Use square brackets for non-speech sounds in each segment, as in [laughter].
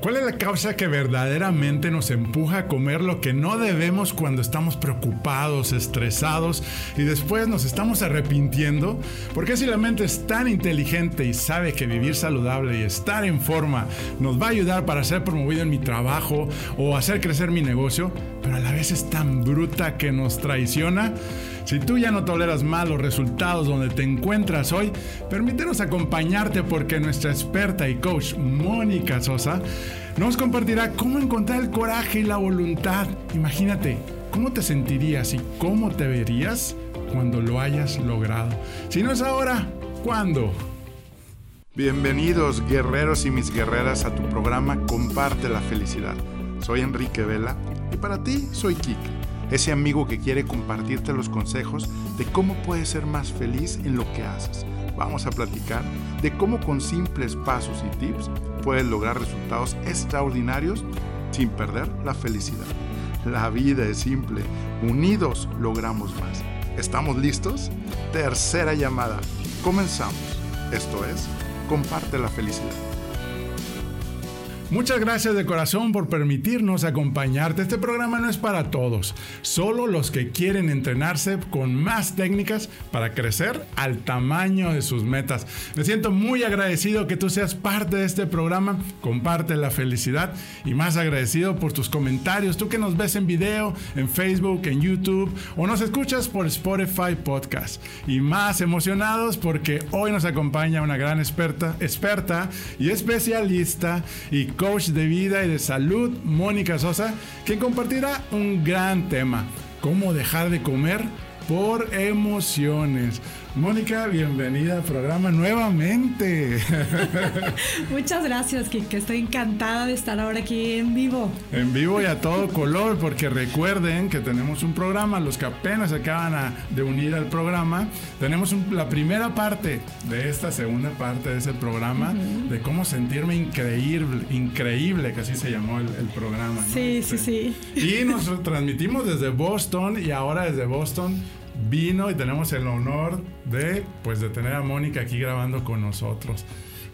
¿Cuál es la causa que verdaderamente nos empuja a comer lo que no debemos cuando estamos preocupados, estresados y después nos estamos arrepintiendo? Porque si la mente es tan inteligente y sabe que vivir saludable y estar en forma nos va a ayudar para ser promovido en mi trabajo o hacer crecer mi negocio, pero a la vez es tan bruta que nos traiciona? Si tú ya no toleras mal los resultados donde te encuentras hoy, permítenos acompañarte porque nuestra experta y coach Mónica Sosa nos compartirá cómo encontrar el coraje y la voluntad. Imagínate, ¿cómo te sentirías y cómo te verías cuando lo hayas logrado? Si no es ahora, ¿cuándo? Bienvenidos guerreros y mis guerreras a tu programa Comparte la Felicidad. Soy Enrique Vela y para ti soy Kike ese amigo que quiere compartirte los consejos de cómo puedes ser más feliz en lo que haces. Vamos a platicar de cómo con simples pasos y tips puedes lograr resultados extraordinarios sin perder la felicidad. La vida es simple, unidos logramos más. ¿Estamos listos? Tercera llamada. Comenzamos. Esto es, comparte la felicidad. Muchas gracias de corazón por permitirnos acompañarte. Este programa no es para todos, solo los que quieren entrenarse con más técnicas para crecer al tamaño de sus metas. Me siento muy agradecido que tú seas parte de este programa. Comparte la felicidad y más agradecido por tus comentarios. Tú que nos ves en video, en Facebook, en YouTube o nos escuchas por Spotify Podcast. Y más emocionados porque hoy nos acompaña una gran experta, experta y especialista y coach de vida y de salud, Mónica Sosa, que compartirá un gran tema, cómo dejar de comer por emociones. Mónica, bienvenida al programa nuevamente. [laughs] Muchas gracias, Kike. Estoy encantada de estar ahora aquí en vivo. En vivo y a todo color, porque recuerden que tenemos un programa, los que apenas acaban de unir al programa, tenemos la primera parte de esta segunda parte de ese programa, de cómo sentirme increíble, increíble, que así se llamó el, programa. Sí, sí, sí. Y nos transmitimos desde Boston y ahora desde Boston vino y tenemos el honor de, pues, de tener a Mónica aquí grabando con nosotros.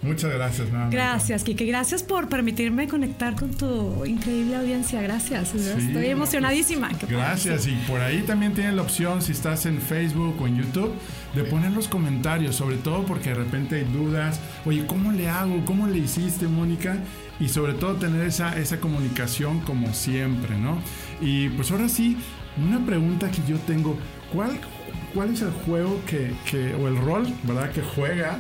Muchas gracias, Gracias, Kike. Gracias por permitirme conectar con tu increíble audiencia. Gracias. Estoy emocionadísima. Gracias. Y por ahí también tienen la opción, si estás en Facebook o en YouTube, de poner los comentarios, sobre todo porque de repente hay dudas. Oye, ¿cómo le hago? ¿Cómo le hiciste, Mónica? Y sobre todo tener esa, esa comunicación como siempre, ¿no? Y pues ahora sí, una pregunta que yo tengo. ¿Cuál, cuál es el juego que, que, o el rol, ¿verdad? Que juega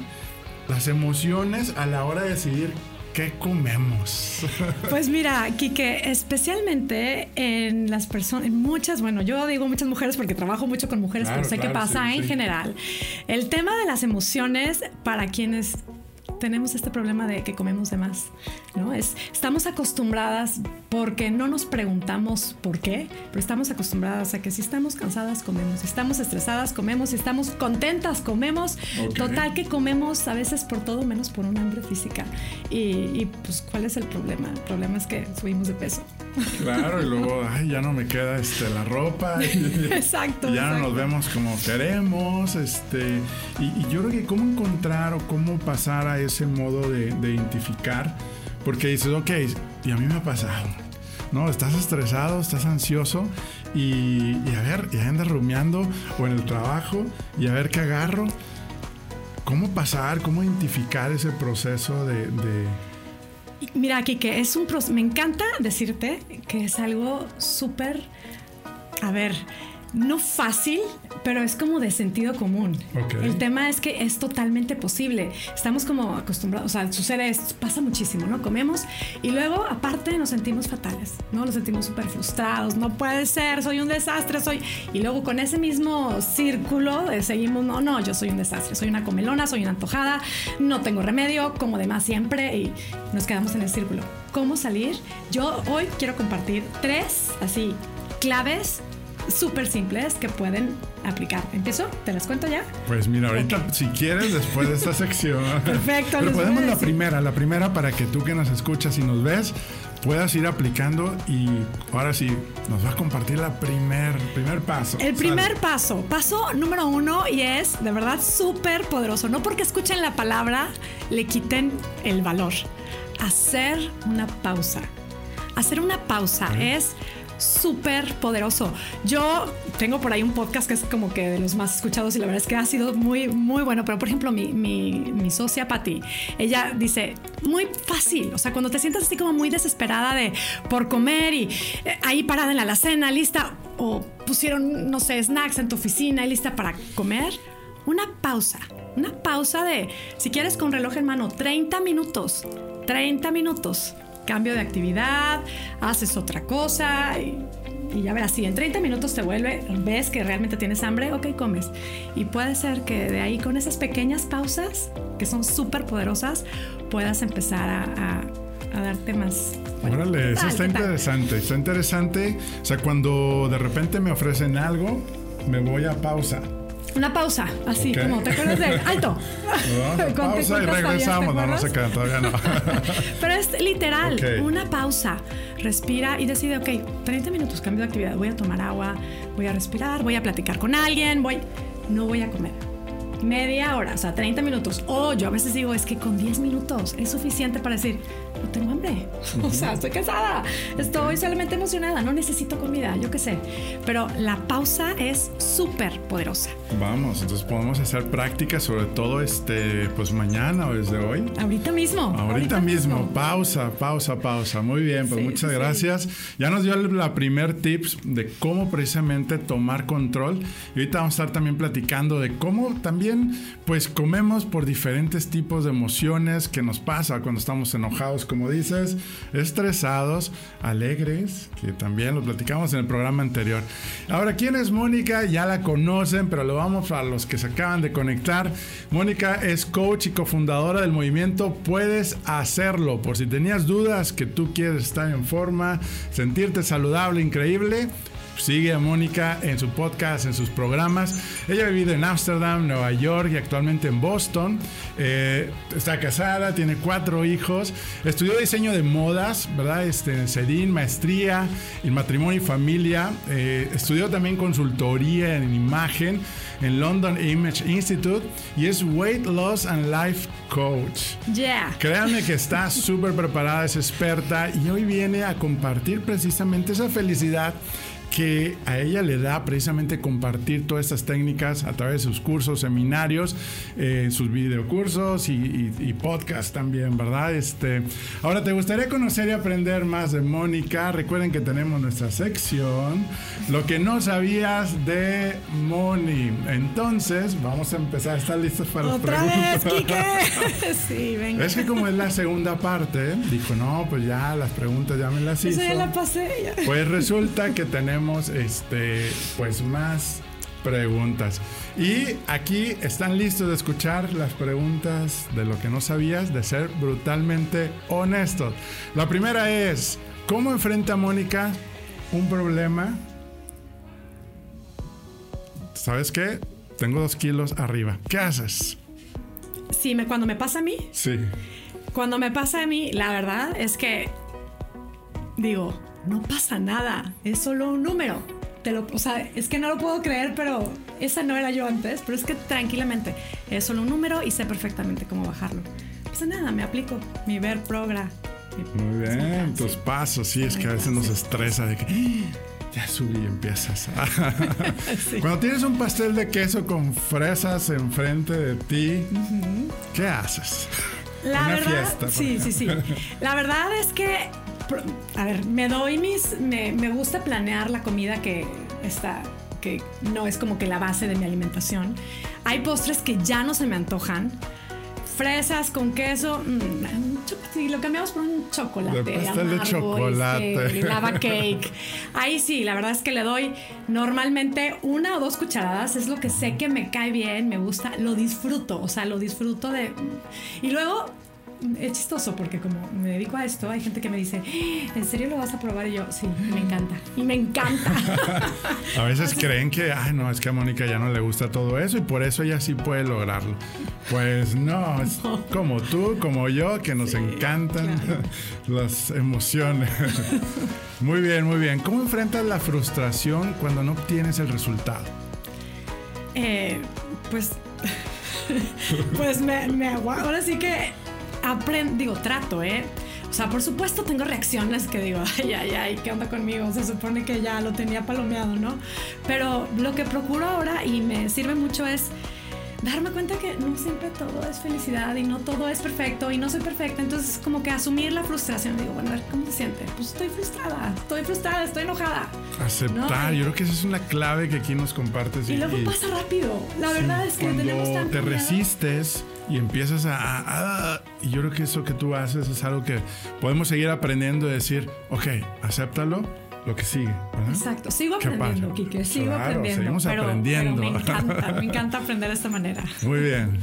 las emociones a la hora de decidir qué comemos. [laughs] Pues mira, Kike, especialmente en las personas, en muchas, bueno, yo digo muchas mujeres porque trabajo mucho con mujeres, pero sé qué pasa en general. El tema de las emociones para quienes tenemos este problema de que comemos de más, ¿no? Es, estamos acostumbradas porque no nos preguntamos por qué, pero estamos acostumbradas a que si estamos cansadas comemos, si estamos estresadas comemos, si estamos contentas comemos, total que comemos a veces por todo menos por un hambre física. Y, pues, ¿cuál es el problema? El problema es que subimos de peso. Claro, y luego, [laughs] ay, ya no me queda este, la ropa. [laughs] exacto. Ya no nos vemos como queremos, este, y, y yo creo que cómo encontrar o cómo pasar a ese modo de, identificar, porque dices, ok, y a mí me ha pasado, ¿no? Estás estresado, estás ansioso y, a ver, y andas rumiando o en el trabajo y a ver qué agarro. ¿Cómo pasar, cómo identificar ese proceso de... Mira, aquí que es un proceso, me encanta decirte que es algo súper, a ver, no fácil, pero es como de sentido común. El tema es que es totalmente posible. Estamos como acostumbrados, o sea, sucede esto, pasa muchísimo, ¿no? Comemos y luego aparte nos sentimos fatales, ¿no? Nos sentimos súper frustrados, no puede ser, soy un desastre, soy... Y luego con ese mismo círculo eh, seguimos, no, no, yo soy un desastre, soy una comelona, soy una antojada, no tengo remedio, como de más siempre y nos quedamos en el círculo. ¿Cómo salir? Yo hoy quiero compartir tres, así, claves súper simples que pueden aplicar. ¿Empiezo? ¿Te las cuento ya? Pues mira, ahorita si quieres, después de esta [laughs] sección. Perfecto. Pero podemos la primera, la primera para que tú que nos escuchas y nos ves puedas ir aplicando y ahora sí nos vas a compartir la primer, primer paso. El primer paso, paso número uno y es de verdad súper poderoso. No porque escuchen la palabra le quiten el valor. hacer una pausa. Hacer una pausa es súper poderoso. Yo tengo por ahí un podcast que es como que de los más escuchados y la verdad es que ha sido muy, muy bueno. Pero por ejemplo, mi, mi, mi socia Patti, ella dice, muy fácil. O sea, cuando te sientas así como muy desesperada de por comer y eh, ahí parada en la alacena, lista, o pusieron, no sé, snacks en tu oficina y lista para comer, una pausa. Una pausa de, si quieres con reloj en mano, 30 minutos. 30 minutos cambio de actividad, haces otra cosa y, ya verás, si en 30 minutos te vuelve, ves que realmente tienes hambre, ok, comes. Y puede ser que de ahí con esas pequeñas pausas, que son súper poderosas, puedas empezar a, darte más. Órale, eso está interesante, está interesante. O sea, cuando de repente me ofrecen algo, me voy a pausa una pausa, así como, ¿te acuerdas de [laughs] alto? [laughs] pausa y regresamos, no, no se quedan, todavía no. [laughs] Pero es literal, una pausa. Respira y decide, ok, 30 minutos, cambio de actividad, voy a tomar agua, voy a respirar, voy a platicar con alguien, voy, no voy a comer media hora, o sea, 30 minutos. O yo a veces digo, es que con 10 minutos es suficiente para decir, no tengo hambre. [laughs] O sea, estoy cansada. Estoy solamente emocionada. No necesito comida, yo qué sé. Pero la pausa es súper poderosa. Vamos, entonces podemos hacer prácticas sobre todo este, pues mañana o desde hoy. Ahorita mismo. Ahorita, mismo. Pausa, pausa, pausa. Muy bien, pues muchas gracias. Ya nos dio la primer tips de cómo precisamente tomar control. Y ahorita vamos a estar también platicando de cómo también, pues comemos por diferentes tipos de emociones que nos pasa cuando estamos enojados como dices, estresados, alegres, que también lo platicamos en el programa anterior. Ahora, ¿quién es Mónica? Ya la conocen, pero lo vamos a los que se acaban de conectar. Mónica es coach y cofundadora del movimiento Puedes Hacerlo. Por si tenías dudas que tú quieres estar en forma, sentirte saludable, increíble, Sigue a Mónica en su podcast, en sus programas. Ella ha vivido en Ámsterdam, Nueva York y actualmente en Boston. Eh, está casada, tiene cuatro hijos. Estudió diseño de modas, ¿verdad? Este, en CEDIN, maestría en matrimonio y familia. Eh, estudió también consultoría en imagen en London Image Institute y es Weight Loss and Life Coach. Yeah. Créanme que está [laughs] súper preparada, es experta y hoy viene a compartir precisamente esa felicidad que a ella le da precisamente compartir todas estas técnicas a través de sus cursos, seminarios, eh, sus videocursos y, y, podcast también, ¿verdad? Este, ahora, ¿te gustaría conocer y aprender más de Mónica? Recuerden que tenemos nuestra sección, lo que no sabías de Moni. Entonces, vamos a empezar. ¿Están listos para las preguntas? Vez, [laughs] sí, venga. Es que como es la segunda parte, dijo, no, pues ya las preguntas ya me las hizo. ya la pasé. Pues resulta que tenemos este, pues más preguntas. Y aquí están listos de escuchar las preguntas de lo que no sabías, de ser brutalmente honestos. La primera es, ¿cómo enfrenta Mónica un problema? ¿Sabes qué? Tengo dos kilos arriba. ¿Qué haces? Sí, me, cuando me pasa a mí. Sí. Cuando me pasa a mí, la verdad es que digo, no pasa nada, es solo un número. Te lo, o sea, es que no lo puedo creer, pero esa no era yo antes, pero es que tranquilamente, es solo un número y sé perfectamente cómo bajarlo. No pasa nada, me aplico mi ver progra. Muy bien, tus pasos, sí, es que a veces nos estresa de que ¡Ah! ya subí y empiezas. [laughs] [laughs] Cuando tienes un pastel de queso con fresas enfrente de ti, ¿qué haces? La verdad, sí, sí, sí. La verdad es que a ver, me doy mis, me, gusta planear la comida que está, que no es como que la base de mi alimentación. Hay postres que ya no se me antojan. Fresas con queso, mm, lo cambiamos por un chocolate. de chocolate. lava cake. Ahí sí, la verdad es que le doy normalmente una o dos cucharadas. Es lo que sé que me cae bien, me gusta, lo disfruto. O sea, lo disfruto de. Y luego es chistoso porque como me dedico a esto, hay gente que me dice, ¿en serio lo vas a probar? Y yo, sí, me encanta. Y me encanta. [laughs] a veces creen que, ay, no, es que a Mónica ya no le gusta todo eso y por eso ella sí puede lograrlo. Pues no, es [laughs] como tú, como yo, que nos encantan [laughs] las emociones. muy bien, muy bien. ¿Cómo enfrentas la frustración cuando no obtienes el resultado? Eh, pues, pues me, me ahora sí que aprendo, digo, trato, ¿eh? sea, por supuesto tengo reacciones que digo, [laughs] ay, ay, ay, ¿qué onda conmigo? Se supone que ya lo tenía palomeado, ¿no? Pero lo que procuro ahora y me sirve mucho es darme cuenta que no siempre todo es felicidad y no todo es perfecto y no soy perfecta. Entonces, como que asumir la frustración. Digo, bueno, ¿cómo se siente? Pues estoy frustrada, estoy frustrada, estoy enojada. Aceptar, yo creo que esa es una clave que aquí nos compartes. Y, luego pasa rápido. La verdad es que tenemos tanto te resistes y empiezas a, Y yo creo que eso que tú haces es algo que podemos seguir aprendiendo y decir, ok, acéptalo lo que sigue. Exacto, sigo aprendiendo, Kike, sigo aprendiendo. Seguimos aprendiendo. me encanta, me [laughs] encanta aprender de esta manera. Muy bien.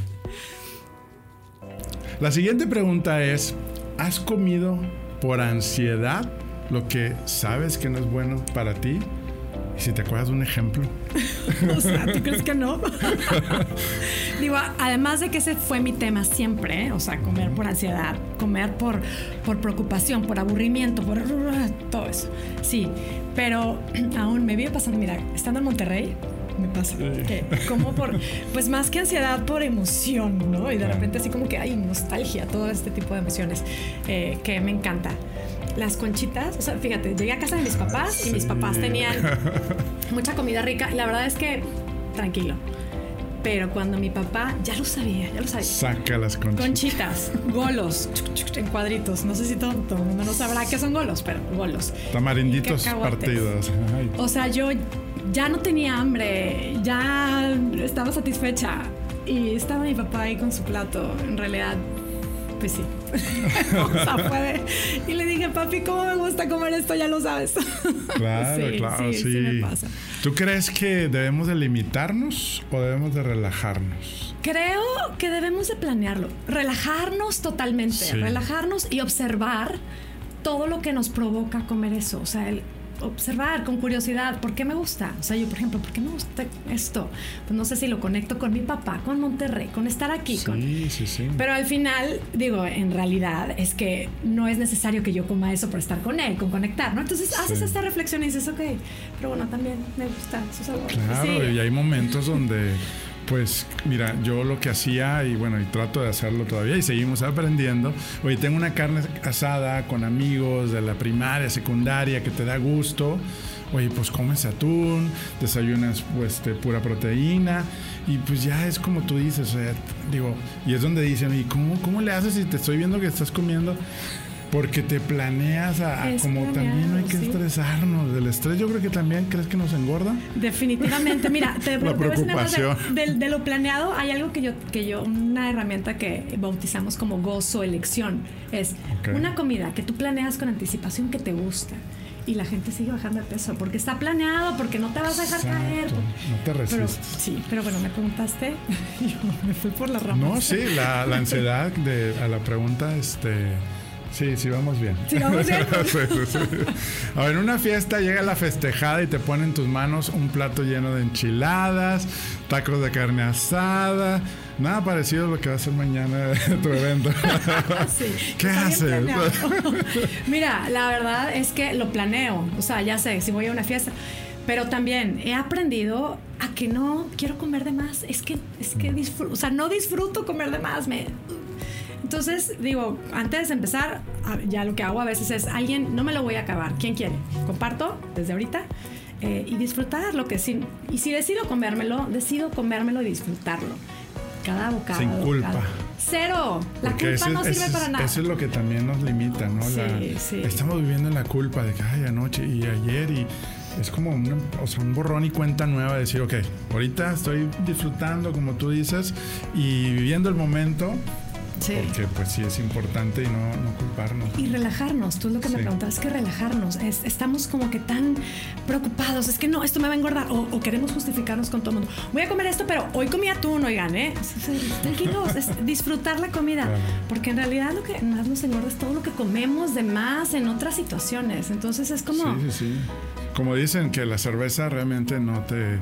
La siguiente pregunta es, ¿has comido por ansiedad lo que sabes que no es bueno para ti? Y si te acuerdas de un ejemplo. [laughs] o sea, ¿tú crees que no? [laughs] Digo, además de que ese fue mi tema siempre, ¿eh? o sea, comer por ansiedad, comer por, por preocupación, por aburrimiento, por todo eso. Sí, pero [clears throat] aún me vive pasando, mira, estando en Monterrey, me pasa. Que como por, pues más que ansiedad, por emoción, ¿no? Y de repente así como que hay nostalgia, todo este tipo de emociones eh, que me encanta las conchitas, o sea, fíjate, llegué a casa de mis papás y mis papás tenían [laughs] mucha comida rica la verdad es que tranquilo. Pero cuando mi papá ya lo sabía, ya lo sabía. Saca las conchitas. Conchitas, golos, [laughs] en cuadritos. No sé si todo, el mundo no sabrá qué son golos, pero golos. Tamarinditos partidos. O sea, yo ya no tenía hambre, ya estaba satisfecha. Y estaba mi papá ahí con su plato. En realidad, pues sí. [laughs] o sea, puede. Y le dije, papi, ¿cómo me gusta comer esto? Ya lo sabes. [laughs] Claro, claro, sí. sí. me pasa. ¿Tú crees que debemos de limitarnos o debemos de relajarnos? Creo que debemos de planearlo. Relajarnos totalmente. Relajarnos y observar todo lo que nos provoca comer eso. O sea, el observar con curiosidad por qué me gusta. O sea, yo, por ejemplo, ¿por qué me gusta esto? Pues no sé si lo conecto con mi papá, con Monterrey, con estar aquí. Sí, sí, sí. Pero al final, digo, en realidad es que no es necesario que yo coma eso por estar con él, con conectar, ¿no? Entonces haces esta reflexión y dices, ok, pero bueno, también me gusta su sabor. Claro, y hay momentos donde pues mira, yo lo que hacía y bueno, y trato de hacerlo todavía y seguimos aprendiendo. Oye, tengo una carne asada con amigos de la primaria, secundaria que te da gusto. Oye, pues comes atún, desayunas pues de pura proteína y pues ya es como tú dices, o sea, digo, y es donde dicen, ¿y cómo, cómo le haces si te estoy viendo que estás comiendo? Porque te planeas a, como también no hay que estresarnos. Del estrés yo creo que también crees que nos engorda. Definitivamente. Mira, [laughs] te, la preocupación. De, de, lo planeado hay algo que yo, que yo, una herramienta que bautizamos como gozo, elección. Es una comida que tú planeas con anticipación que te gusta y la gente sigue bajando de peso porque está planeado, porque no te vas a dejar caer. No te resistes. sí, pero bueno, me preguntaste, [laughs] yo me fui por la rama. No, sí, la, la ansiedad de, a la pregunta, este Sí, sí, vamos bien. Sí, vamos bien. [laughs] A ver, en una fiesta llega la festejada y te pone en tus manos un plato lleno de enchiladas, tacos de carne asada. Nada parecido a lo que va a ser mañana [laughs] tu evento. [laughs] Sí, ¿Qué haces? Mira, la verdad es que lo planeo. O sea, ya sé, si voy a una fiesta. Pero también he aprendido a que no quiero comer de más. Es que, es que disfruto, o sea, no disfruto comer de más. Me, entonces, digo, antes de empezar, ya lo que hago a veces es, alguien, no me lo voy a acabar, ¿quién quiere? Comparto desde ahorita eh, y disfrutar lo que sí. Y si decido comérmelo, decido comérmelo y disfrutarlo. Cada bocado. Sin culpa. Cero. La culpa no sirve para nada. Eso es lo que también nos limita, ¿no? Sí, sí. Estamos viviendo en la culpa de que, ay, anoche y ayer y es como o sea, un borrón y cuenta nueva de decir, ok, ahorita estoy disfrutando, como tú dices, y viviendo el momento porque pues sí es importante y no, culparnos. Y relajarnos, tú es lo que me preguntabas, es que relajarnos, estamos como que tan preocupados, es que no, esto me va a engordar, o, queremos justificarnos con todo el mundo. Voy a comer esto, pero hoy comí atún, oigan, ¿eh? Tranquilos, es [laughs] disfrutar la comida, porque en realidad lo que más nos engorda es todo lo que comemos de más en otras situaciones, entonces es como... Sí, sí, sí. Como dicen que la cerveza realmente no te...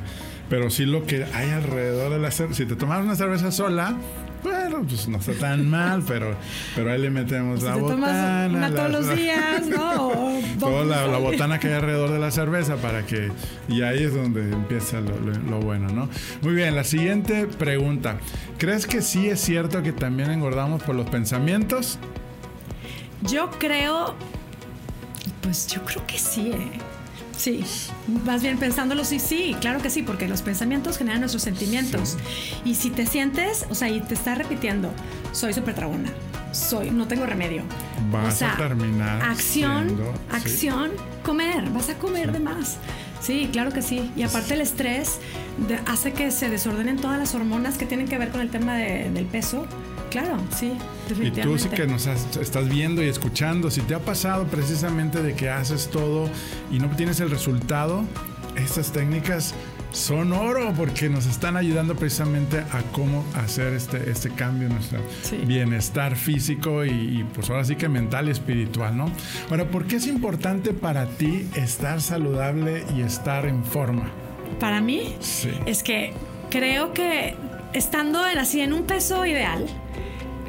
Pero sí lo que hay alrededor de la cerveza. Si te tomas una cerveza sola, bueno, pues no está tan mal, pero, pero ahí le metemos la botana. Una todos los días, ¿no? toda la, botana que hay alrededor de la cerveza para que. Y ahí es donde empieza lo, bueno, ¿no? Muy bien, la siguiente pregunta. ¿Crees que sí es cierto que también engordamos por los pensamientos? Yo creo, pues yo creo que sí, ¿eh? Sí, más bien pensándolo, sí, sí, claro que sí, porque los pensamientos generan nuestros sentimientos. Y si te sientes, o sea, y te estás repitiendo, soy súper tragona, soy, no tengo remedio. Vas a terminar. Acción, acción, comer, vas a comer de más. Sí, claro que sí. Y aparte el estrés hace que se desordenen todas las hormonas que tienen que ver con el tema del peso. Claro, sí. Y tú sí que nos estás viendo y escuchando, si te ha pasado precisamente de que haces todo y no tienes el resultado, estas técnicas son oro porque nos están ayudando precisamente a cómo hacer este, este cambio en nuestro bienestar físico y, pues ahora sí que mental y espiritual, ¿no? Ahora, ¿por qué es importante para ti estar saludable y estar en forma? Para mí es que creo que estando en, así en un peso ideal,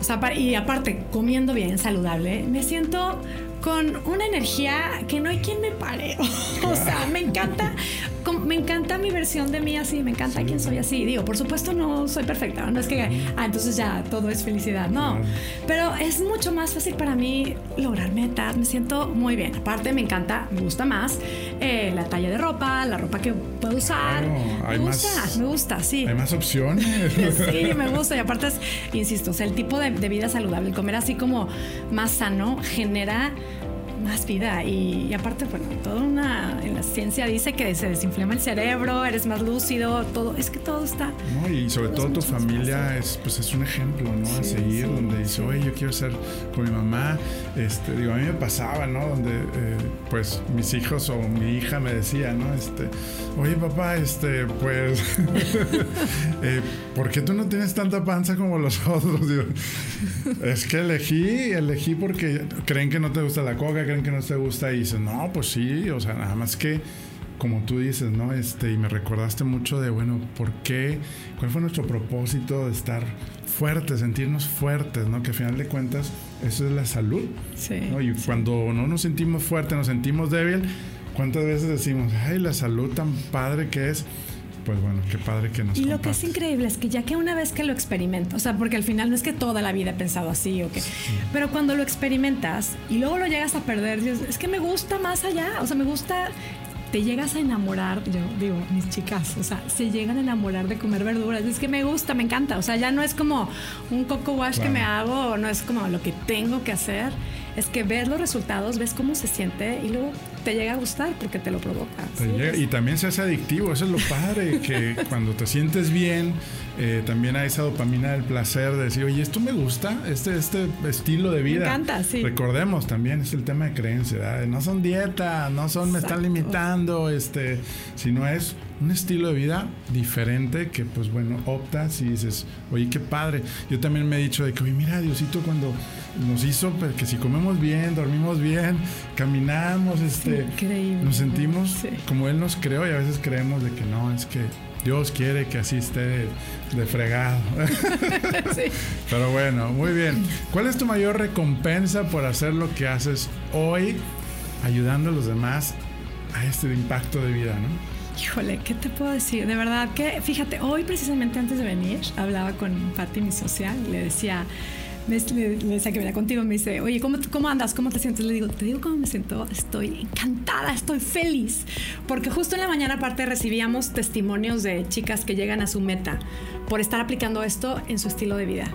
o sea, y aparte comiendo bien, saludable, me siento con una energía que no hay quien me pare. [laughs] o sea, me encanta me encanta mi versión de mí así, me encanta quién soy así. Digo, por supuesto no soy perfecta, no es que, ah, entonces ya todo es felicidad, no. Pero es mucho más fácil para mí lograr metas, me siento muy bien. Aparte me encanta, me gusta más eh, la talla de ropa, la ropa que puedo usar. me gusta, me gusta, sí. Hay más opciones. [laughs] sí, me gusta. Y aparte es, insisto, o sea, el tipo de, de vida saludable, el comer así como más sano, genera más vida. Y, aparte, bueno, toda una. En la ciencia dice que se desinflama el cerebro, eres más lúcido, todo. Es que todo está. y sobre todo tu familia es, pues, es un ejemplo, ¿no? a seguir, donde dice, oye, yo quiero ser con mi mamá. Este, digo, a mí me pasaba, ¿no? Donde, eh, pues, mis hijos o mi hija me decía, ¿no? Este, oye, papá, este, pues. [laughs] eh, ¿Por qué tú no tienes tanta panza como los [laughs] otros? Digo, es que elegí, elegí porque creen que no te gusta la coca, que no te gusta y dices, no, pues sí, o sea, nada más que como tú dices, ¿no? Este, y me recordaste mucho de, bueno, ¿por qué? ¿Cuál fue nuestro propósito de estar fuertes, sentirnos fuertes, ¿no? Que al final de cuentas, eso es la salud. Sí. Y cuando no nos sentimos fuertes, nos sentimos débil, ¿cuántas veces decimos, ay, la salud tan padre que es? Pues bueno, qué padre que nos Y lo que es increíble es que ya que una vez que lo experimento, o sea, porque al final no es que toda la vida he pensado así o que, pero cuando lo experimentas y luego lo llegas a perder, es que me gusta más allá, o sea, me gusta te llegas a enamorar, yo digo, mis chicas, o sea, se llegan a enamorar de comer verduras. Es que me gusta, me encanta. O sea, ya no es como un coco wash que me hago, no es como lo que tengo que hacer. Es que ves los resultados, ves cómo se siente y luego te llega a gustar porque te lo provoca. y también se hace adictivo, eso es lo padre, [laughs] que cuando te sientes bien, eh, también hay esa dopamina del placer de decir, oye, esto me gusta, este, este estilo de vida. Me encanta, sí. Recordemos también, es el tema de creencia, no son dieta, no son, me están limitando, este, sino es un estilo de vida diferente que pues bueno, optas y dices, oye, qué padre. Yo también me he dicho de que, oye, mira, Diosito cuando nos hizo pues, que si comemos bien, dormimos bien, caminamos, este, nos sentimos como Él nos creó y a veces creemos de que no, es que Dios quiere que así esté de fregado. [laughs] [laughs] Pero bueno, muy bien. ¿Cuál es tu mayor recompensa por hacer lo que haces hoy, ayudando a los demás a este impacto de vida, no? Híjole, ¿qué te puedo decir? De verdad que, fíjate, hoy precisamente antes de venir, hablaba con Patti, mi social, y le decía, le, decía que venía contigo, me dice, oye, ¿cómo, ¿cómo andas? ¿Cómo te sientes? Le digo, te digo cómo me siento, estoy encantada, estoy feliz, porque justo en la mañana aparte recibíamos testimonios de chicas que llegan a su meta por estar aplicando esto en su estilo de vida.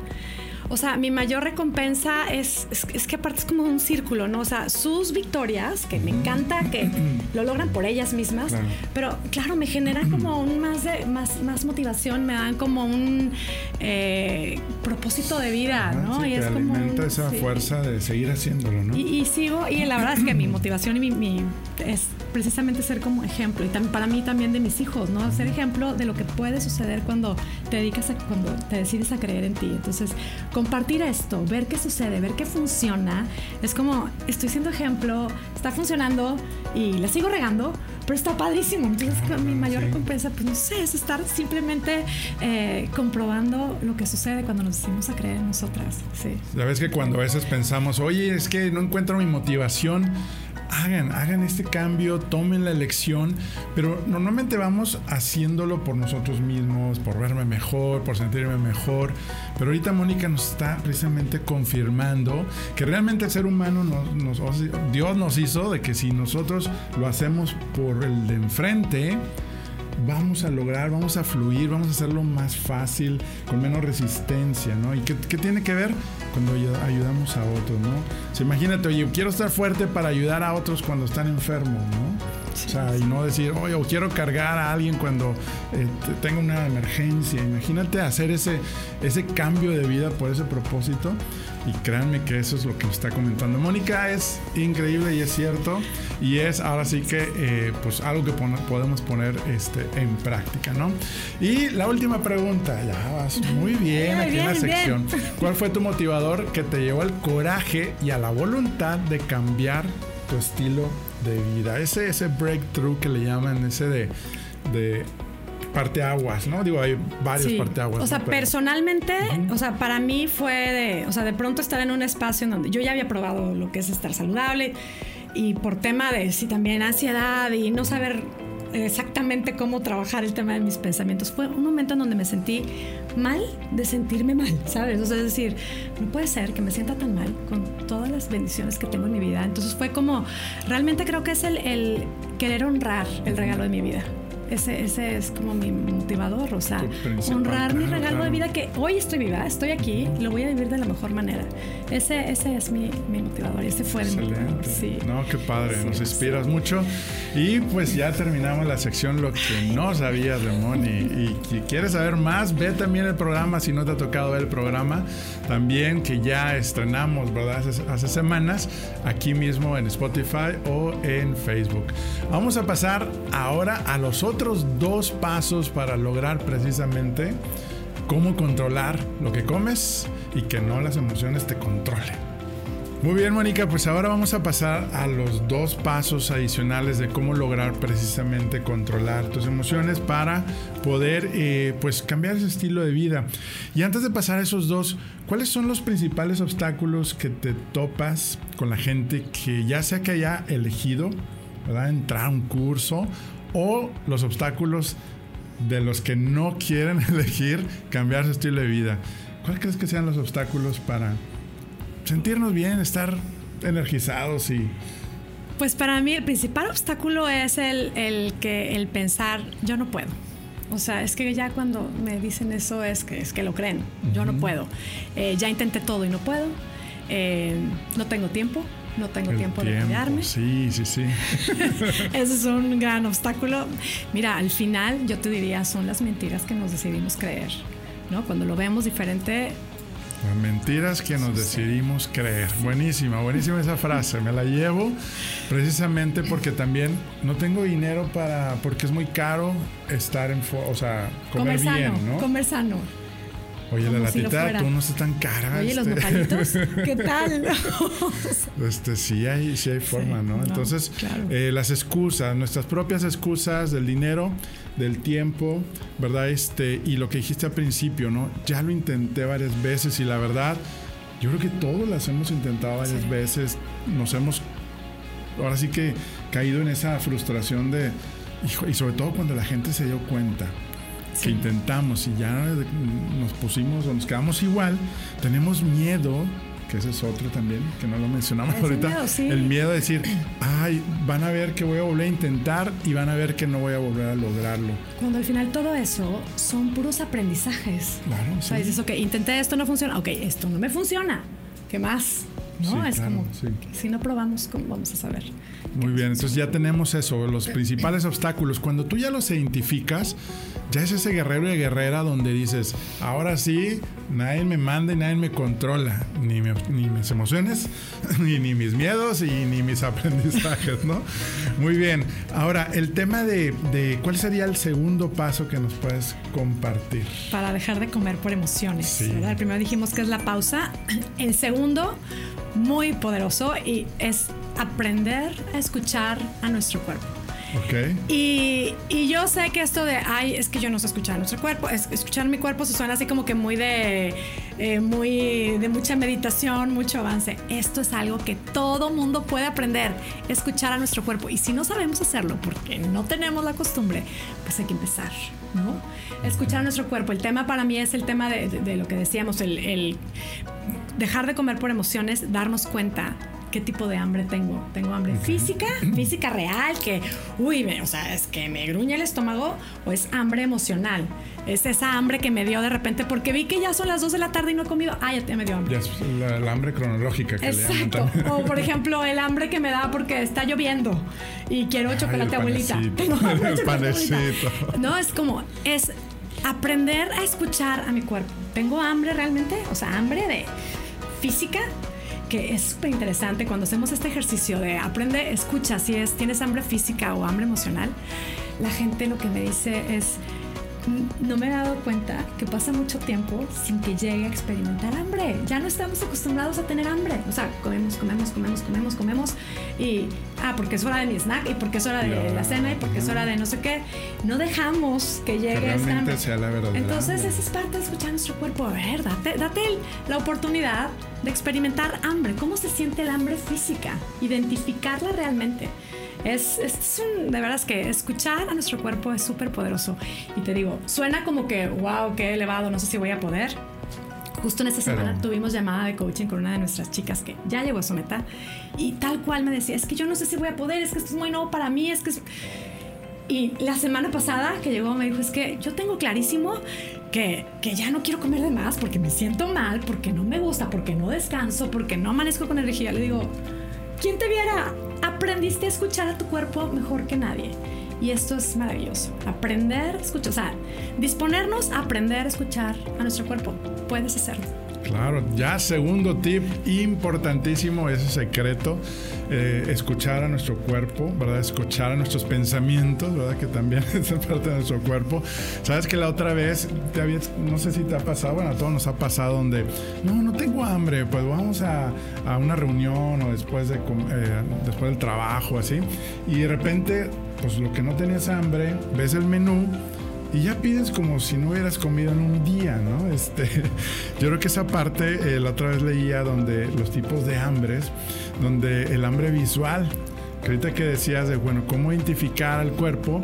O sea, mi mayor recompensa es, es, que aparte es como un círculo, ¿no? O sea, sus victorias, que me encanta que lo logran por ellas mismas, pero claro, me generan como un más, de, más, más motivación, me dan como un eh, propósito de vida, ¿no? y es como alimenta esa fuerza de seguir haciéndolo, ¿no? Y, sigo, y la verdad es que mi motivación y mi, es precisamente ser como ejemplo, y para mí también de mis hijos, ¿no? Ser ejemplo de lo que puede suceder cuando te dedicas a, cuando te decides a creer en ti. Entonces, compartir esto, ver qué sucede, ver qué funciona, es como estoy siendo ejemplo, está funcionando y la sigo regando, pero está padrísimo. Entonces, mi mayor recompensa, pues no sé, es estar simplemente eh, comprobando lo que sucede cuando nos decimos a creer en nosotras. Sí. Ya ves que cuando a veces pensamos, oye, es que no encuentro mi motivación hagan, hagan este cambio, tomen la elección, pero normalmente vamos haciéndolo por nosotros mismos, por verme mejor, por sentirme mejor, pero ahorita Mónica nos está precisamente confirmando que realmente el ser humano, Dios nos hizo de que si nosotros lo hacemos por el de enfrente, vamos a lograr, vamos a fluir, vamos a hacerlo más fácil, con menos resistencia, ¿no? ¿Y qué, tiene que ver? Cuando ayudamos a otros, ¿no? O imagínate, oye, quiero estar fuerte para ayudar a otros cuando están enfermos, ¿no? O sea, y no decir, oye, o quiero cargar a alguien cuando eh, tengo una emergencia. Imagínate hacer ese, ese cambio de vida por ese propósito. Y créanme que eso es lo que está comentando Mónica. Es increíble y es cierto. Y es ahora sí que eh, pues algo que podemos poner este, en práctica, ¿no? Y la última pregunta, ya vas muy bien aquí en la sección. [laughs] ¿Cuál fue tu motivador que te llevó al coraje y a la voluntad de cambiar tu estilo de vida? Ese, ese breakthrough que le llaman, ese de, de parteaguas, ¿no? Digo, hay varios parteaguas. O sea, personalmente, o sea, para mí fue de, o sea, de pronto estar en un espacio en donde yo ya había probado lo que es estar saludable y por tema de sí también ansiedad y no saber exactamente cómo trabajar el tema de mis pensamientos. Fue un momento en donde me sentí mal de sentirme mal, ¿sabes? O sea, es decir, no puede ser que me sienta tan mal con todas las bendiciones que tengo en mi vida. Entonces fue como, realmente creo que es el, el querer honrar el regalo de mi vida. Ese, ese es como mi motivador, o sea, honrar mi regalo de vida que hoy estoy viva, estoy aquí, lo voy a vivir de la mejor manera. Ese, ese es mi, mi motivador y ese fue el motivador. Sí. No, qué padre, nos inspiras mucho. Y pues ya terminamos la sección Lo que no sabías de Moni. Y si quieres saber más, ve también el programa si no te ha tocado ver el programa. También que ya estrenamos, ¿verdad? Hace, hace semanas aquí mismo en Spotify o en Facebook. Vamos a pasar ahora a los otros otros dos pasos para lograr precisamente cómo controlar lo que comes y que no las emociones te controlen. Muy bien, Mónica, pues ahora vamos a pasar a los dos pasos adicionales de cómo lograr precisamente controlar tus emociones para poder eh, pues cambiar ese estilo de vida. Y antes de pasar a esos dos, ¿cuáles son los principales obstáculos que te topas con la gente que ya sea que haya elegido entrar a un curso o los obstáculos de los que no quieren [laughs] elegir cambiar su estilo de vida. ¿Cuáles crees que sean los obstáculos para sentirnos bien, estar energizados y... Pues para mí el principal obstáculo es el, que el pensar yo no puedo. O sea, es que ya cuando me dicen eso es que, es que lo creen. Yo no puedo. Eh, ya intenté todo y no puedo. Eh, no tengo tiempo no tengo tiempo, de cuidarme. Sí, sí, sí. [laughs] Ese es un gran obstáculo. Mira, al final yo te diría, son las mentiras que nos decidimos creer, ¿no? Cuando lo vemos diferente, las mentiras que nos decidimos creer. Buenísima, buenísima esa frase. Me la llevo precisamente porque también no tengo dinero para, porque es muy caro estar en, o sea, comer, bien, ¿no? Comer sano. Oye, la latita tú no está tan cara. Oye, los este. nopalitos, ¿qué [laughs] tal? [laughs] este, sí hay, sí hay forma, ¿no? Entonces, eh, las excusas, nuestras propias excusas del dinero, del tiempo, ¿verdad? Este, y lo que dijiste al principio, ¿no? Ya lo intenté varias veces y la verdad, yo creo que todos las hemos intentado varias veces. Nos hemos, ahora sí que caído en esa frustración de, y sobre todo cuando la gente se dio cuenta que intentamos y ya nos pusimos o nos quedamos igual, tenemos miedo, que ese es otro también, que no lo mencionamos ahorita, el miedo de decir, ay, van a ver que voy a volver a intentar y van a ver que no voy a volver a lograrlo. Cuando al final todo eso son puros aprendizajes. Claro, sí. O sea, dices, ok, intenté esto, no funciona, ok, esto no me funciona, ¿qué más? ¿No? es como, si no probamos, ¿cómo vamos a saber? Muy bien, entonces ya tenemos eso, los principales obstáculos. Cuando tú ya los identificas, ya es ese guerrero y guerrera donde dices, ahora sí, nadie me manda y nadie me controla, ni, ni mis emociones, [laughs] ni, ni, mis miedos y ni mis [laughs] aprendizajes, ¿no? Muy bien, ahora el tema de, de, cuál sería el segundo paso que nos puedes compartir. Para dejar de comer por emociones, ¿verdad? El primero dijimos que es la pausa, el segundo muy poderoso y es aprender a escuchar a nuestro cuerpo. Ok. Y, y, yo sé que esto de, ay, es que yo no sé escuchar nuestro cuerpo, es, escuchar mi cuerpo se suena así como que muy de, eh, muy, de mucha meditación, mucho avance. Esto es algo que todo mundo puede aprender, escuchar a nuestro cuerpo. Y si no sabemos hacerlo porque no tenemos la costumbre, pues hay que empezar, ¿no? Escuchar a nuestro cuerpo. El tema para mí es el tema de, de, lo que decíamos, el, el dejar de comer por emociones, darnos cuenta qué tipo de hambre tengo. Tengo hambre física, física real, que, uy, me, o sea, es que me gruñe el estómago, o es hambre emocional. Es esa hambre que me dio de repente porque vi que ya son las 2 de la tarde y no he comido. Ah, ya me dio hambre. Ya es la, hambre cronológica que Exacto. o por [laughs] ejemplo, el hambre que me da porque está lloviendo y quiero chocolate abuelita. [laughs] el panecito. No, es como, es aprender a escuchar a mi cuerpo. ¿Tengo hambre realmente? O sea, hambre de física que es súper interesante cuando hacemos este ejercicio de aprende, escucha si es, tienes hambre física o hambre emocional, la gente lo que me dice es, no me he dado cuenta que pasa mucho tiempo sin que llegue a experimentar hambre. Ya no estamos acostumbrados a tener hambre. O sea, comemos, comemos, comemos, comemos, comemos. Y, ah, porque es hora de mi snack, y porque es hora de la cena, y porque es hora de no sé qué. No dejamos que llegue esta hambre. Sea la verdad Entonces, esa es parte de escuchar nuestro cuerpo. A ver, date, date la oportunidad de experimentar hambre. ¿Cómo se siente el hambre física? Identificarla realmente. Es, es un, de veras que escuchar a nuestro cuerpo es súper poderoso. Y te digo, suena como que, wow, qué elevado, no sé si voy a poder. Justo en esta semana tuvimos llamada de coaching con una de nuestras chicas que ya llegó a su meta y tal cual me decía, es que yo no sé si voy a poder, es que esto es muy nuevo para mí, es que Y la semana pasada que llegó me dijo, es que yo tengo clarísimo que, ya no quiero comer de más porque me siento mal, porque no me gusta, porque no descanso, porque no amanezco con energía. Le digo, ¿quién te viera? aprendiste a escuchar a tu cuerpo mejor que nadie. Y esto es maravilloso. Aprender escuchar, o sea, disponernos a aprender a escuchar a nuestro cuerpo. Puedes hacerlo. Claro, ya segundo tip importantísimo, ese secreto, eh, escuchar a nuestro cuerpo, ¿verdad? Escuchar a nuestros pensamientos, ¿verdad? Que también [laughs] es parte de nuestro cuerpo. Sabes que la otra vez, te no sé si te ha pasado, bueno, a todos nos ha pasado donde, no, no tengo hambre, pues vamos a, a una reunión o después, de, eh, después del trabajo, así, y de repente, pues lo que no tenías hambre, ves el menú y ya pides como si no hubieras comido en un día, ¿no? [laughs] Este, yo creo que esa parte eh, la otra vez leía donde los tipos de hambres, donde el hambre visual, que ahorita que decías de, bueno, cómo identificar al cuerpo,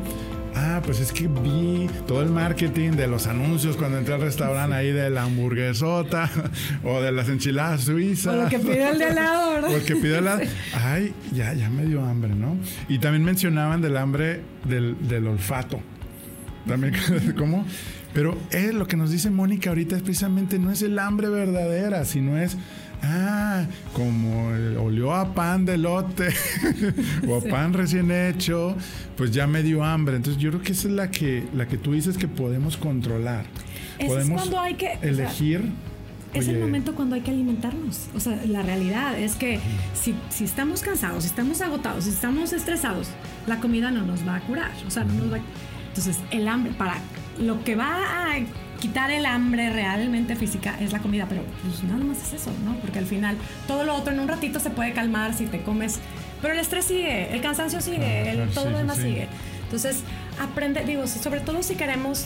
Ah, pues es que vi todo el marketing de los anuncios cuando entré al restaurante ahí de la hamburguesota [laughs] o de las enchiladas suizas. O lo que pidió el de al lado, ¿verdad? O el que pidió al lado. [laughs] Ay, ya, ya me dio hambre, ¿no? Y también mencionaban del hambre del, del olfato. También, [laughs] [laughs] ¿cómo? Pero es lo que nos dice Mónica ahorita es precisamente no es el hambre verdadera, sino es, ah, como olió a pan de lote [laughs] o a pan recién hecho, pues ya me dio hambre. Entonces yo creo que esa es la que, la que tú dices que podemos controlar. podemos es cuando hay que elegir. es el momento cuando hay que alimentarnos. O sea, la realidad es que si, si, estamos cansados, si estamos agotados, si estamos estresados, la comida no nos va a curar. O sea, no nos va a entonces, el hambre, para lo que va a quitar el hambre realmente física es la comida, pero pues nada más es eso, ¿no? Porque al final todo lo otro en un ratito se puede calmar si te comes, pero el estrés sigue, el cansancio sigue, todo lo demás sigue. Entonces, aprende, digo, sobre todo si queremos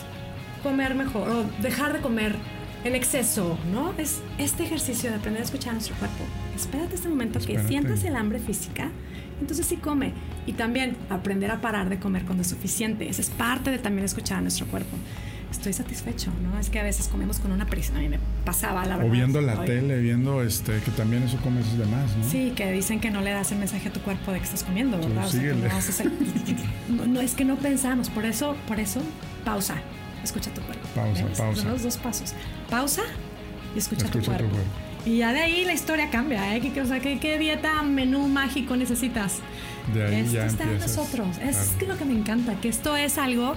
comer mejor o dejar de comer en exceso, ¿no? Es este ejercicio de aprender a escuchar a nuestro cuerpo. Espérate este momento que sientas el hambre física entonces sí come. Y también aprender a parar de comer cuando es suficiente. Esa es parte de también escuchar a nuestro cuerpo. Estoy satisfecho, ¿no? Es que a veces comemos con una prisa. A mí me pasaba, la verdad. O viendo la tele, viendo este, que también eso comes de más, ¿no? Sí, que dicen que no le das el mensaje a tu cuerpo de que estás comiendo, ¿verdad? [laughs] no, es que no pensamos. Por eso, por eso, pausa. Escucha tu cuerpo. Pausa, pausa. Los dos pasos. Pausa y escucha, tu cuerpo. Y ya de ahí la historia cambia, ¿eh? ¿Qué, o sea, ¿qué, dieta, menú mágico necesitas? De ahí esto ya está en nosotros. Es lo que me encanta, que esto es algo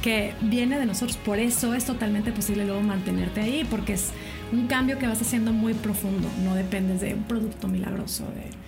que viene de nosotros. Por eso es totalmente posible luego mantenerte ahí, porque es un cambio que vas haciendo muy profundo. No dependes de un producto milagroso, de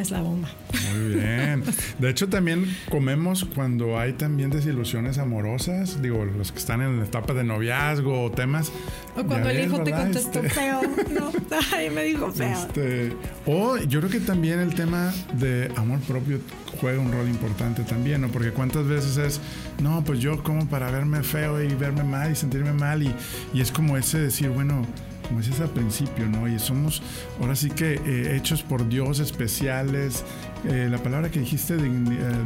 es la bomba. Muy bien. De hecho, también comemos cuando hay también desilusiones amorosas, digo, los que están en la etapa de noviazgo o temas. O cuando el hijo te contestó este, feo. No, [laughs] ay, me dijo feo. Este, o yo creo que también el tema de amor propio juega un rol importante también, ¿no? Porque cuántas veces es, no, pues yo como para verme feo y verme mal y sentirme mal y, y es como ese decir, bueno, como es al principio, ¿no? Y somos ahora sí que eh, hechos por Dios especiales. Eh, la palabra que dijiste, eh,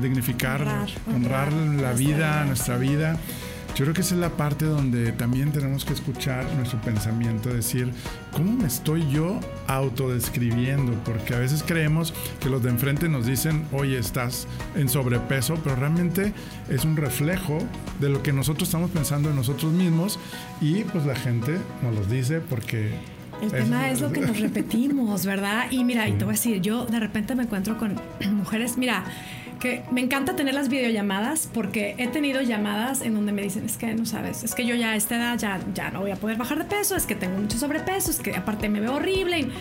dignificar, honrar, la vida, nuestra vida. Yo creo que esa es la parte donde también tenemos que escuchar nuestro pensamiento, decir, ¿cómo me estoy yo autodescribiendo? Porque a veces creemos que los de enfrente nos dicen, oye, estás en sobrepeso, pero realmente es un reflejo de lo que nosotros estamos pensando en nosotros mismos y pues la gente nos los dice porque el tema es lo que nos [laughs] repetimos, ¿verdad? Y mira, y te voy a decir, yo de repente me encuentro con [clears throat] mujeres, mira, que me encanta tener las videollamadas porque he tenido llamadas en donde me dicen, es que no sabes, es que yo ya a esta edad ya, ya no voy a poder bajar de peso, es que tengo mucho sobrepeso, es que aparte me veo horrible. Y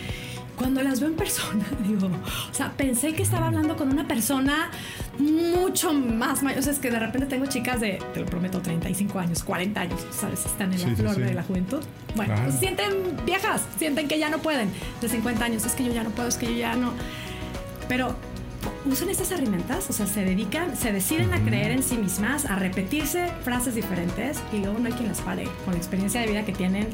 cuando las veo en persona, [laughs] digo, o sea, pensé que estaba hablando con una persona mucho más mayor. O sea, es que de repente tengo chicas de, te lo prometo, 35 años, 40 años, ¿sabes? Están en la flor de la juventud. Bueno, pues sienten viejas, sienten que ya no pueden. De 50 años, es que yo ya no puedo, es que yo ya no. Pero usan estas herramientas, o sea, se dedican, se deciden a creer en sí mismas, a repetirse frases diferentes y luego no hay quien las pare. Con la experiencia de vida que tienen,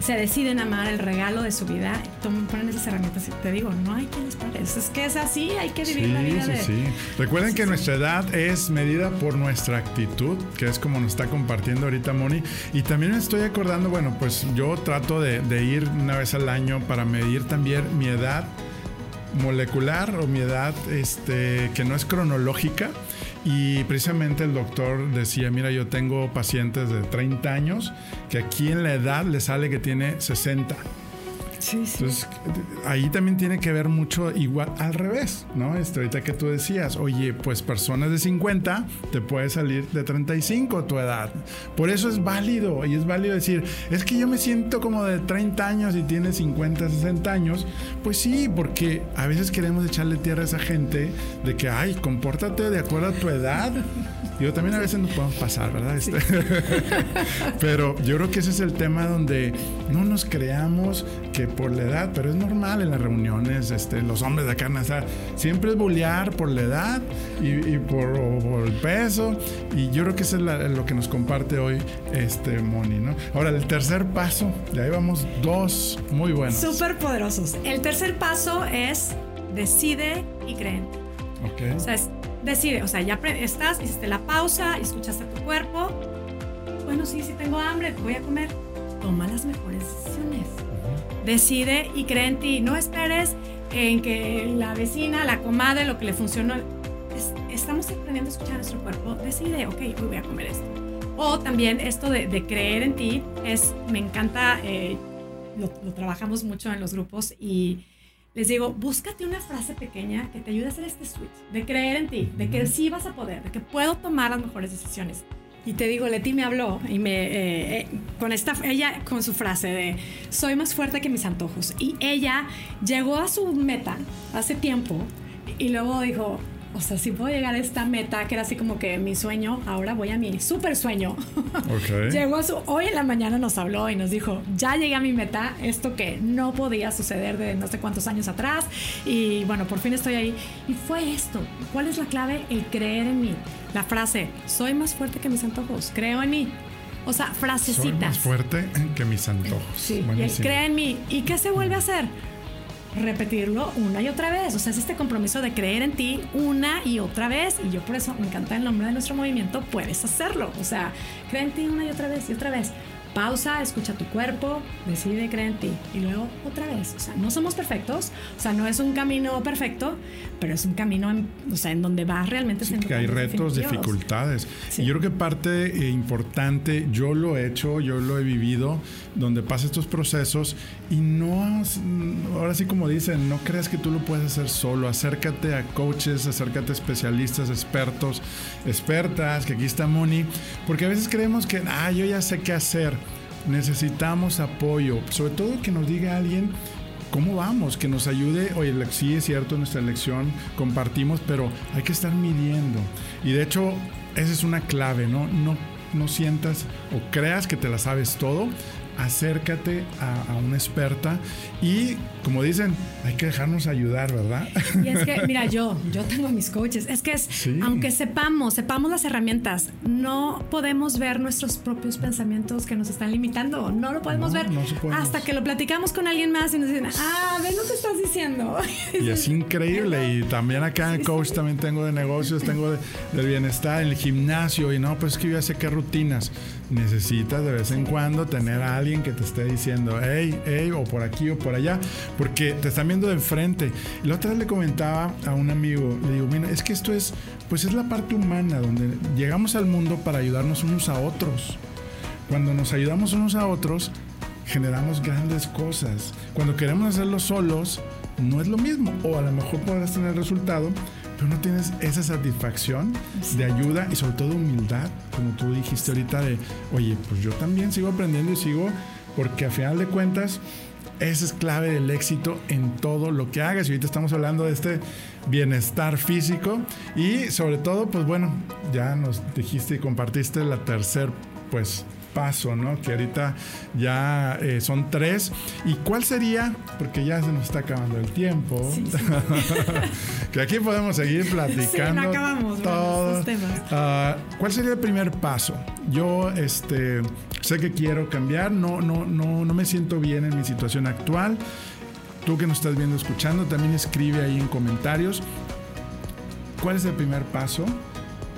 se deciden amar el regalo de su vida, toman, ponen esas herramientas y te digo, no hay quien las pare. Es que es así, hay que vivir la vida. Sí, sí. Recuerden que nuestra edad es medida por nuestra actitud, que es como nos está compartiendo ahorita Moni. Y también me estoy acordando, bueno, pues yo trato de, de ir una vez al año para medir también mi edad molecular o mi edad este, que no es cronológica. Y precisamente el doctor decía, mira, yo tengo pacientes de 30 años que aquí en la edad le sale que tiene 60. Entonces, ahí también tiene que ver mucho igual al revés, ¿no? Este, ahorita que tú decías, oye, pues personas de 50 te puede salir de 35 tu edad. Por eso es válido y es válido decir, es que yo me siento como de 30 años y tiene 50, 60 años. Pues sí, porque a veces queremos echarle tierra a esa gente de que, ay, compórtate de acuerdo a tu edad. Yo también a veces nos podemos pasar, ¿verdad? Este, [laughs] pero yo creo que ese es el tema donde no nos creamos que por la edad, pero es normal en las reuniones, este, los hombres de acá, siempre es bullear por la edad y, por, el peso. Y yo creo que eso es lo que nos comparte hoy este Moni, ¿no? Ahora, el tercer paso, ya ahí vamos dos muy buenos. Súper poderosos. El tercer paso es decide y cree. Ok. O sea, es decide, o sea, ya estás, hiciste la pausa, escuchaste a tu cuerpo. Bueno, sí, sí tengo hambre, voy a comer. Toma las mejores decisiones. Decide y cree en ti. No esperes en que la vecina, la comadre, lo que le funcionó. estamos aprendiendo a escuchar a nuestro cuerpo. Decide, ok, hoy voy a comer esto. O también esto de, creer en ti es, me encanta, eh, lo, lo trabajamos mucho en los grupos y les digo, búscate una frase pequeña que te ayude a hacer este switch, de creer en ti, de que sí vas a poder, de que puedo tomar las mejores decisiones. Y te digo, Leti me habló y me eh, eh, con esta ella con su frase de soy más fuerte que mis antojos y ella llegó a su meta hace tiempo y luego dijo o sea, si puedo llegar a esta meta, que era así como que mi sueño, ahora voy a mi super sueño. [laughs] Okay. Llegó a su, hoy en la mañana nos habló y nos dijo, ya llegué a mi meta, esto que no podía suceder de no sé cuántos años atrás, y bueno, por fin estoy ahí. Y fue esto, ¿cuál es la clave? El creer en mí. La frase, soy más fuerte que mis antojos, creo en mí. O sea, frasecitas. Soy más fuerte que mis antojos. Sí, cree en mí. ¿Y qué se vuelve a hacer? repetirlo una y otra vez. O sea, es este compromiso de creer en ti una y otra vez. Y yo por eso me encanta el nombre de nuestro movimiento, puedes hacerlo. O sea, cree en ti una y otra vez y otra vez pausa, escucha tu cuerpo, decide, cree en ti. Y luego otra vez. O sea, no somos perfectos, o sea, no es un camino perfecto, pero es un camino en, o sea, en donde vas realmente sí, que hay retos, dificultades. Y yo creo que parte eh, importante, yo lo he hecho, yo lo he vivido, donde pasa estos procesos y no, ahora sí como dicen, no creas que tú lo puedes hacer solo, acércate a coaches, acércate a especialistas, expertos, expertas, que aquí está Moni, porque a veces creemos que, ah, yo ya sé qué hacer necesitamos apoyo, sobre todo que nos diga alguien cómo vamos, que nos ayude, oye, sí es cierto, nuestra elección compartimos, pero hay que estar midiendo. Y de hecho, esa es una clave, ¿no? No, no sientas o creas que te la sabes todo, acércate a, una experta y, como dicen, hay que dejarnos ayudar, ¿verdad? Y es que, mira, yo, [laughs] yo tengo mis coaches. Es que es, aunque sepamos, sepamos las herramientas, no podemos ver nuestros propios pensamientos que nos están limitando. No lo podemos ver hasta que lo platicamos con alguien más y nos dicen, ah, ven lo que estás diciendo. [laughs] Y es increíble. Y también acá en coach también tengo de negocios, tengo de, del bienestar, en el gimnasio. Y no, pues es que yo ya sé qué rutinas necesitas de vez en cuando tener a alguien que te esté diciendo, hey, hey, o por aquí o por allá, porque te están viendo de frente. Y la otra vez le comentaba a un amigo, le digo, mira, es que esto es, pues es la parte humana, donde llegamos al mundo para ayudarnos unos a otros. Cuando nos ayudamos unos a otros, generamos grandes cosas. Cuando queremos hacerlo solos, no es lo mismo. O a lo mejor podrás tener resultado, pero no tienes esa satisfacción de ayuda y sobre todo humildad, como tú dijiste ahorita de, oye, pues yo también sigo aprendiendo y sigo, porque a final de cuentas, esa es clave del éxito en todo lo que hagas. Y ahorita estamos hablando de este bienestar físico y sobre todo, pues bueno, ya nos dijiste y compartiste la tercer, pues paso, ¿no? Que ahorita ya eh, son tres. ¿Y cuál sería? Porque ya se nos está acabando el tiempo. [laughs] que aquí podemos seguir platicando. Sí, no acabamos todos. temas. Ah, ¿Cuál sería el primer paso? Yo este, sé que quiero cambiar, no, no, no, no me siento bien en mi situación actual. Tú que nos estás viendo, escuchando, también escribe ahí en comentarios. ¿Cuál es el primer paso?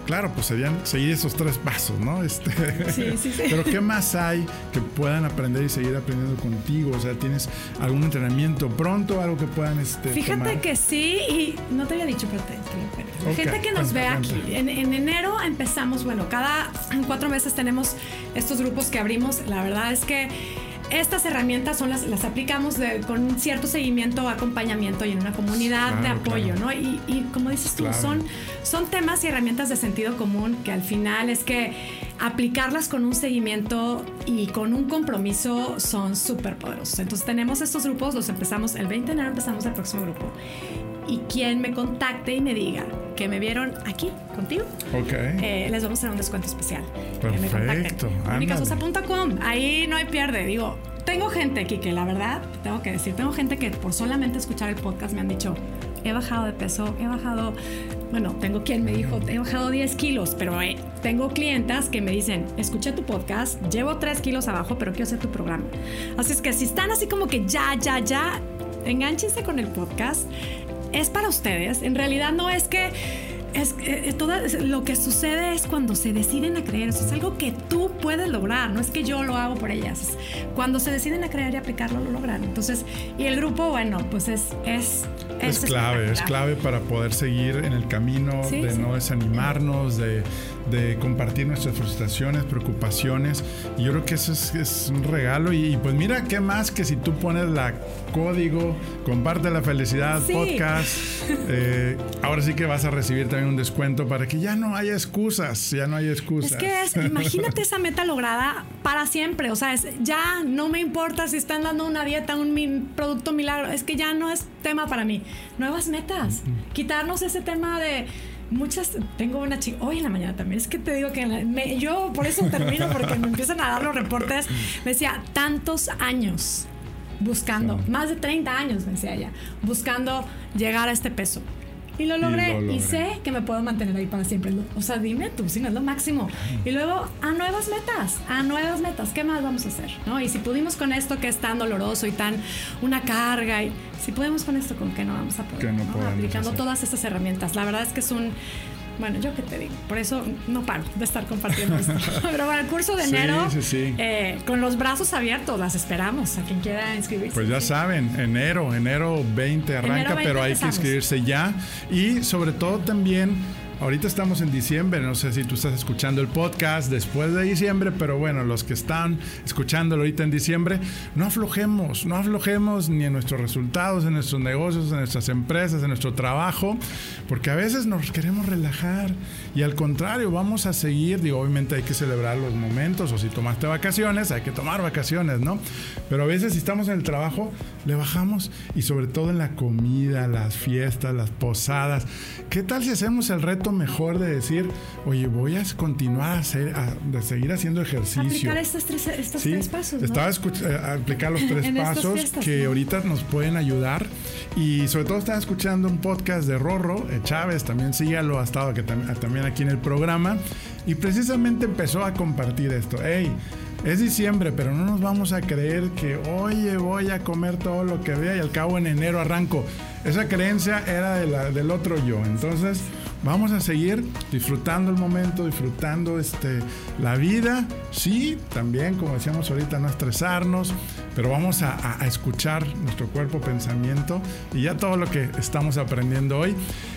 Claro, pues serían seguir esos tres pasos, ¿no? Este, [laughs] sí, sí, sí. Pero ¿qué más hay que puedan aprender y seguir aprendiendo contigo? O sea, ¿tienes algún entrenamiento pronto, algo que puedan este, Fíjate que sí, y no te había dicho, pero te, gente que nos ve aquí. En, en, enero empezamos, bueno, cada cuatro meses tenemos estos grupos que abrimos. La verdad es que estas herramientas son las, las aplicamos con cierto seguimiento, acompañamiento y en una comunidad de apoyo, ¿no? Y, como dices tú, son, son temas y herramientas de sentido común que al final es que aplicarlas con un seguimiento y con un compromiso son súper poderosos. Entonces tenemos estos grupos, los empezamos el 20 de enero, empezamos el próximo grupo y quien me contacte y me diga que me vieron aquí contigo, eh, les vamos a dar un descuento especial. Perfecto. Unicasosa.com. Ahí no hay pierde. Digo, tengo gente que la verdad, tengo que decir, tengo gente que por solamente escuchar el podcast me han dicho, he bajado de peso, he bajado, bueno, tengo quien me dijo, he bajado 10 kilos, pero eh, tengo clientas que me dicen, escuché tu podcast, llevo 3 kilos abajo, pero quiero hacer tu programa. Así es que si están así como que ya, ya, ya, enganchense con el podcast es para ustedes. En realidad no es que es, eh, eh, todo lo que sucede es cuando se deciden a creer. Eso es algo que tú puedes lograr. No es que yo lo hago por ellas. Cuando se deciden a creer y aplicarlo, lo logran. Entonces, y el grupo, bueno, pues es. Es, es, clave, es clave para poder seguir en el camino, de no desanimarnos, de de compartir nuestras frustraciones, preocupaciones. Y yo creo que eso es, un regalo. Y, pues mira, ¿qué más que si tú pones la código, comparte la felicidad podcast, [laughs] eh, ahora sí que vas a recibir también un descuento para que ya no haya excusas, ya no haya excusas. Es que es, imagínate [laughs] esa meta lograda para siempre. O sea, es, ya no me importa si están dando una dieta, un producto milagro. Es que ya no es tema para mí. Nuevas metas. Quitarnos ese tema de muchas, tengo una chica, hoy en la mañana también, es que te digo que yo por eso termino, porque me empiezan a dar los reportes, me decía, tantos años buscando, más de 30 años, me decía ella, buscando llegar a este peso. Y lo logré. Y, sé que me puedo mantener ahí para siempre. O sea, dime tú, si no es lo máximo. Y luego a nuevas metas, a nuevas metas. ¿Qué más vamos a hacer? ¿No? Y si pudimos con esto que es tan doloroso y tan una carga, y si podemos con esto, ¿con qué no vamos a poder? No Aplicando todas estas herramientas. La verdad es que es un bueno, yo qué te digo, por eso no paro de estar compartiendo esto. [laughs] Pero bueno, el curso de enero, eh, con los brazos abiertos, las esperamos a quien quiera inscribirse. Pues ya saben, enero, enero 20 arranca, pero hay que inscribirse ya. Y sobre todo también ahorita estamos en diciembre, no sé si tú estás escuchando el podcast después de diciembre, pero bueno, los que están escuchándolo ahorita en diciembre, no aflojemos, no aflojemos ni en nuestros resultados, en nuestros negocios, en nuestras empresas, en nuestro trabajo, porque a veces nos queremos relajar y al contrario, vamos a seguir, digo, obviamente hay que celebrar los momentos o si tomaste vacaciones, hay que tomar vacaciones, ¿no? Pero a veces si estamos en el trabajo, le bajamos y sobre todo en la comida, las fiestas, las posadas. ¿Qué tal si hacemos el reto mejor de decir, oye, voy a continuar a, hacer, a, seguir haciendo ejercicio? Aplicar estos tres, estos tres pasos. Estaba eh, a aplicar los [laughs] tres pasos que ahorita nos pueden ayudar. Y sobre todo estaba escuchando un podcast de Rorro eh, Chávez, también sígalo, ha estado que también aquí en el programa. Y precisamente empezó a compartir esto. Hey, es diciembre, pero no nos vamos a creer que, oye, voy a comer todo lo que vea y al cabo en enero arranco. Esa creencia era de la, del otro yo. Entonces, vamos a seguir disfrutando el momento, disfrutando este, la vida. Sí, también, como decíamos ahorita, no estresarnos, pero vamos a, escuchar nuestro cuerpo, pensamiento y ya todo lo que estamos aprendiendo hoy.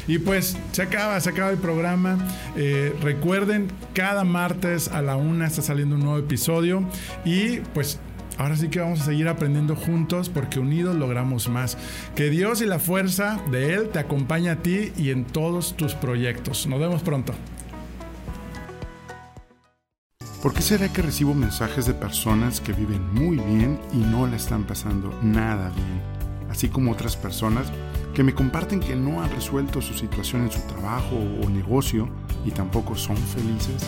Y pues se acaba, se acaba el programa. Eh, recuerden, cada martes a la una está saliendo un nuevo episodio y pues Ahora sí que vamos a seguir aprendiendo juntos porque unidos logramos más. Que Dios y la fuerza de Él te acompañe a ti y en todos tus proyectos. Nos vemos pronto. ¿Por qué será que recibo mensajes de personas que viven muy bien y no le están pasando nada bien? Así como otras personas que me comparten que no han resuelto su situación en su trabajo o negocio y tampoco son felices.